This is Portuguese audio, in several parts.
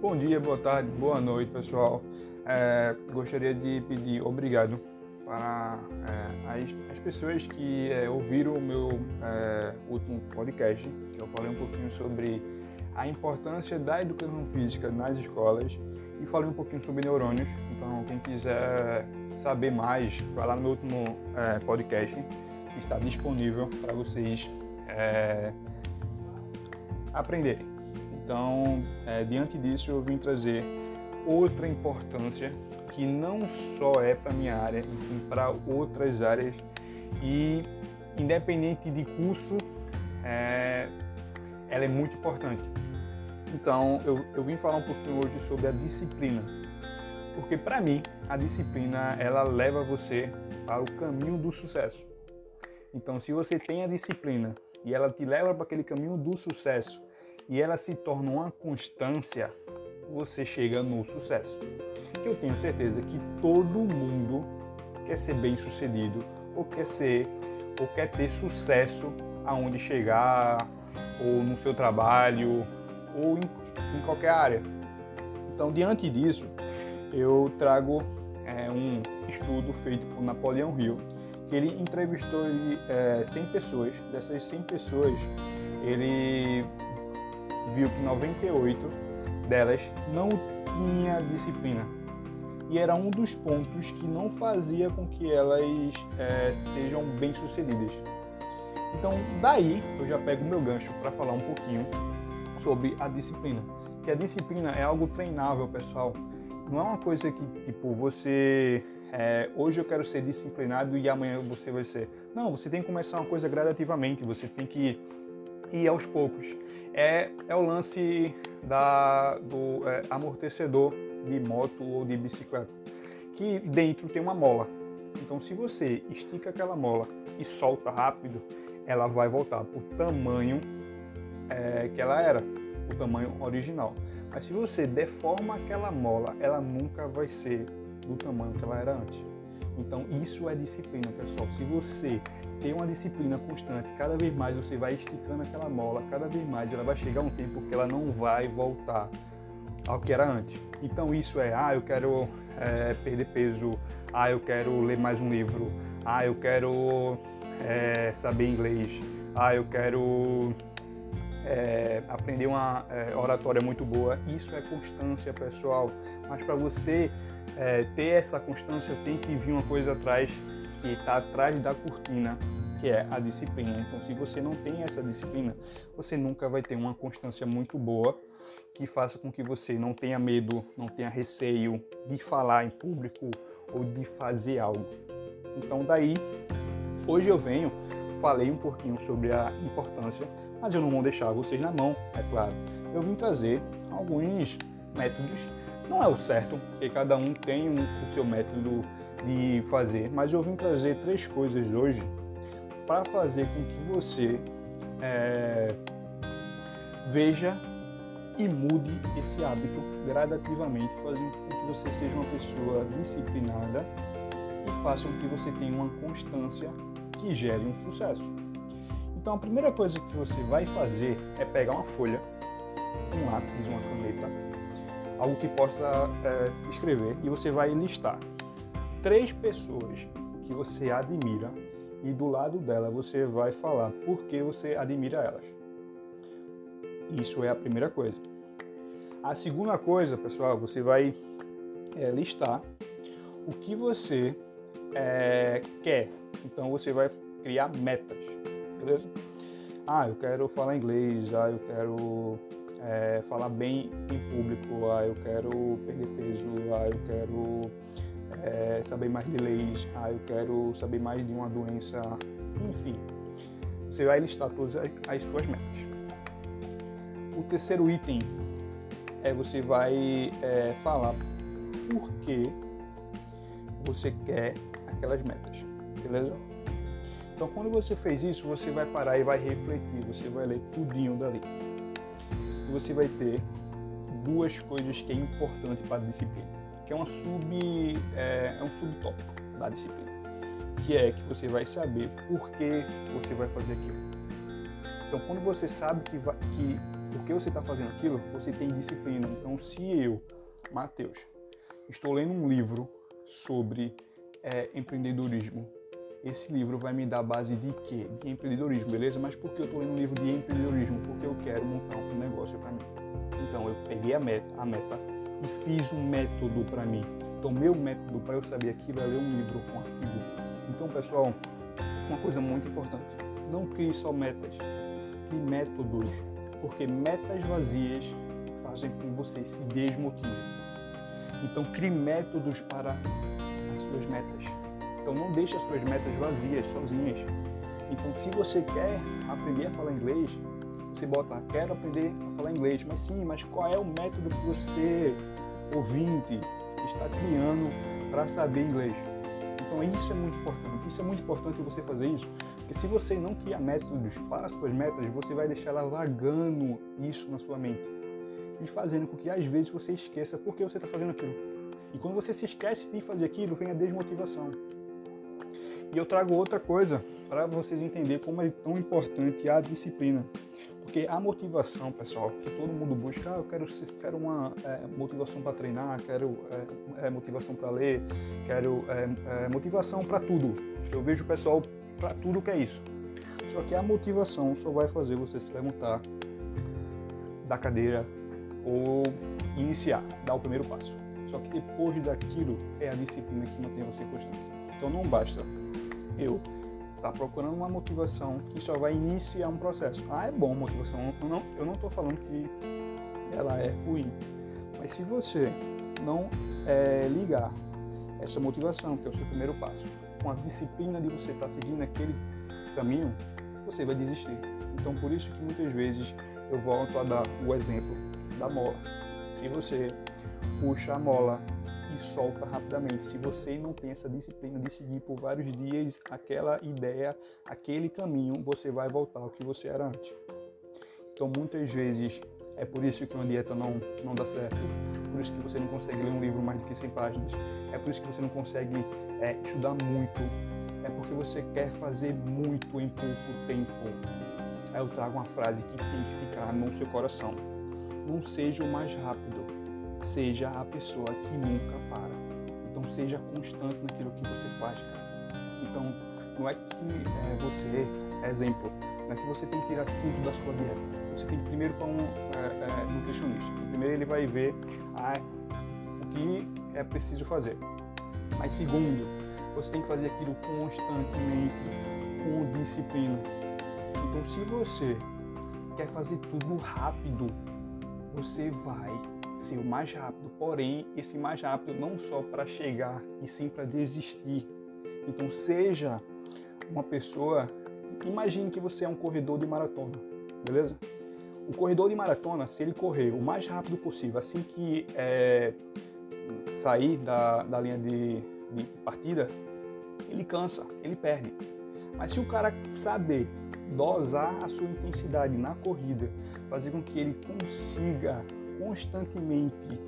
Bom dia, boa tarde, boa noite, pessoal. É, gostaria de pedir obrigado para é, as, as, pessoas que é, ouviram o meu é, último podcast, que eu falei um pouquinho sobre a importância da educação física nas escolas e falei um pouquinho sobre neurônios. Então, quem quiser saber mais, vai lá no meu último é, podcast, que está disponível para vocês é, aprenderem. Então, é, diante disso, eu vim trazer outra importância que não só é para minha área, e sim para outras áreas e independente de curso, é, ela é muito importante. Então, eu, eu vim falar um pouquinho hoje sobre a disciplina, porque para mim a disciplina ela leva você para o caminho do sucesso. Então, se você tem a disciplina e ela te leva para aquele caminho do sucesso e ela se torna uma constância, você chega no sucesso. Que eu tenho certeza que todo mundo quer ser bem sucedido, ou quer ser, ou quer ter sucesso aonde chegar, ou no seu trabalho, ou em, em qualquer área. Então, diante disso, eu trago é, um estudo feito por Napoleão Hill, que ele entrevistou é, 100 pessoas. Dessas 100 pessoas, ele viu que 98 delas não tinha disciplina. E era um dos pontos que não fazia com que elas é, sejam bem-sucedidas. Então, daí eu já pego o meu gancho para falar um pouquinho sobre a disciplina. Que a disciplina é algo treinável, pessoal. Não é uma coisa que, tipo, você. É, hoje eu quero ser disciplinado e amanhã você vai ser. Não, você tem que começar uma coisa gradativamente, você tem que ir aos poucos é, é o lance da, do é, amortecedor de moto ou de bicicleta, que dentro tem uma mola. Então, se você estica aquela mola e solta rápido, ela vai voltar para o tamanho é, que ela era, o tamanho original. Mas se você deforma aquela mola, ela nunca vai ser do tamanho que ela era antes. Então, isso é disciplina, pessoal. Se você tem uma disciplina constante, cada vez mais você vai esticando aquela mola, cada vez mais ela vai chegar um tempo que ela não vai voltar ao que era antes. Então, isso é, ah, eu quero é, perder peso, ah, eu quero ler mais um livro, ah, eu quero é, saber inglês, ah, eu quero é, aprender uma é, oratória muito boa. Isso é constância, pessoal. Mas para você é, ter essa constância, tem que vir uma coisa atrás que está atrás da cortina, que é a disciplina. Então, se você não tem essa disciplina, você nunca vai ter uma constância muito boa que faça com que você não tenha medo, não tenha receio de falar em público ou de fazer algo. Então, daí, hoje eu venho, falei um pouquinho sobre a importância, mas eu não vou deixar vocês na mão, é claro. Eu vim trazer alguns métodos não é o certo, porque cada um tem um, o seu método de fazer, mas eu vim trazer três coisas hoje para fazer com que você é, veja e mude esse hábito gradativamente, fazendo com que você seja uma pessoa disciplinada e faça com que você tenha uma constância que gere um sucesso. Então a primeira coisa que você vai fazer é pegar uma folha, um lápis, uma caneta algo que possa é, escrever e você vai listar três pessoas que você admira e do lado dela você vai falar por que você admira elas. Isso é a primeira coisa. A segunda coisa, pessoal, você vai é, listar o que você é, quer. Então você vai criar metas, beleza? Ah, eu quero falar inglês, ah, eu quero é, falar bem em público, ah, eu quero perder peso, ah, eu quero é, saber mais de leis, ah, eu quero saber mais de uma doença, enfim. Você vai listar todas as suas metas. O terceiro item é você vai é, falar por que você quer aquelas metas, beleza? Então, quando você fez isso, você vai parar e vai refletir, você vai ler tudinho dali você vai ter duas coisas que é importante para a disciplina, que é uma sub é, é um subtópico da disciplina, que é que você vai saber por que você vai fazer aquilo. Então, quando você sabe que, que porque você está fazendo aquilo, você tem disciplina. Então, se eu, Matheus, estou lendo um livro sobre é, empreendedorismo, esse livro vai me dar base de quê? De empreendedorismo, beleza? Mas por que eu estou lendo um livro de empreendedorismo? Porque eu quero montar um negócio para mim. Então, eu peguei a meta, a meta e fiz um método para mim. Então, meu método para eu saber aquilo é ler um livro com artigo. Então, pessoal, uma coisa muito importante: não crie só metas, crie métodos, porque metas vazias fazem com que você se desmotive. Então, crie métodos para as suas metas. Então, não deixe as suas metas vazias, sozinhas. Então, se você quer aprender a falar inglês, você bota, quero aprender a falar inglês. Mas sim, mas qual é o método que você, ouvinte, está criando para saber inglês? Então, isso é muito importante. Isso é muito importante você fazer isso. Porque se você não cria métodos para as suas metas, você vai deixar ela vagando isso na sua mente e fazendo com que às vezes você esqueça por que você está fazendo aquilo. E quando você se esquece de fazer aquilo, vem a desmotivação. E eu trago outra coisa para vocês entenderem como é tão importante a disciplina. Porque a motivação, pessoal, que todo mundo busca, ah, eu quero, quero uma é, motivação para treinar, quero é, é, motivação para ler, quero é, é, motivação para tudo. Eu vejo o pessoal para tudo que é isso. Só que a motivação só vai fazer você se levantar da cadeira ou iniciar, dar o primeiro passo. Só que depois daquilo é a disciplina que mantém você constante. Então não basta eu estar tá procurando uma motivação que só vai iniciar um processo. Ah, é bom motivação. Eu não estou falando que ela é ruim. Mas se você não é, ligar essa motivação, que é o seu primeiro passo, com a disciplina de você estar tá seguindo aquele caminho, você vai desistir. Então por isso que muitas vezes eu volto a dar o exemplo da mola. Se você puxa a mola e solta rapidamente, se você não tem essa disciplina de seguir por vários dias aquela ideia, aquele caminho, você vai voltar ao que você era antes. Então muitas vezes é por isso que uma dieta não, não dá certo, por isso que você não consegue ler um livro mais do que 100 páginas, é por isso que você não consegue é, estudar muito, é porque você quer fazer muito em pouco tempo. Aí eu trago uma frase que tem que ficar no seu coração. Não seja o mais rápido, seja a pessoa que nunca para. Então seja constante naquilo que você faz, cara. Então não é que é, você, exemplo, não é que você tem que tirar tudo da sua dieta. Você tem que primeiro para um é, é, nutricionista. Primeiro ele vai ver ah, o que é preciso fazer. Mas segundo, você tem que fazer aquilo constantemente, com disciplina. Então se você quer fazer tudo rápido, você vai ser o mais rápido. Porém, esse mais rápido não só para chegar, e sim para desistir. Então, seja uma pessoa. Imagine que você é um corredor de maratona, beleza? O corredor de maratona, se ele correr o mais rápido possível, assim que é, sair da, da linha de, de partida, ele cansa, ele perde. Mas se o cara saber dosar a sua intensidade na corrida, fazer com que ele consiga constantemente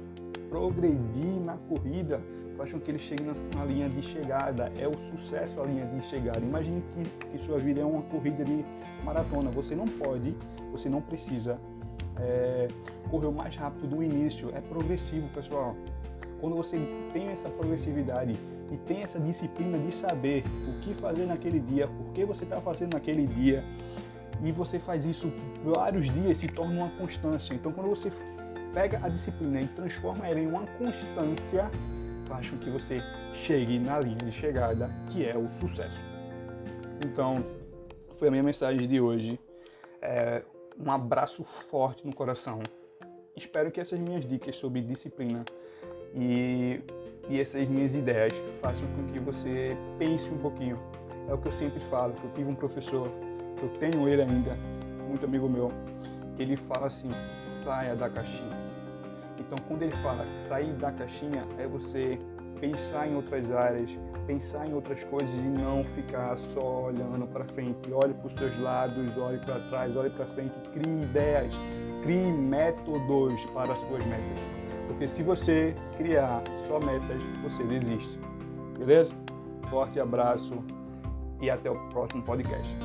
progredir na corrida, faz com que ele chegue na, na, linha de chegada. É o sucesso a linha de chegada. Imagine que, que sua vida é uma corrida de maratona. Você não pode, você não precisa é, correr o mais rápido do início. É progressivo, pessoal. Quando você tem essa progressividade e tem essa disciplina de saber o que fazer naquele dia, por que você está fazendo naquele dia, e você faz isso vários dias, se torna uma constância. Então, quando você pega a disciplina e transforma ela em uma constância, faz com que você chegue na linha de chegada, que é o sucesso. Então, foi a minha mensagem de hoje. É, um abraço forte no coração. Espero que essas minhas dicas sobre disciplina e, e essas minhas ideias façam com que você pense um pouquinho. É o que eu sempre falo, que eu tive um professor, que eu tenho ele ainda, muito amigo meu, que ele fala assim, saia da caixinha. Então quando ele fala sair da caixinha, é você pensar em outras áreas, pensar em outras coisas e não ficar só olhando para frente. Olhe para os seus lados, olhe para trás, olhe para frente, crie ideias, crie métodos para as suas metas. Porque se você criar só metas, você desiste. Beleza? Forte abraço e até o próximo podcast.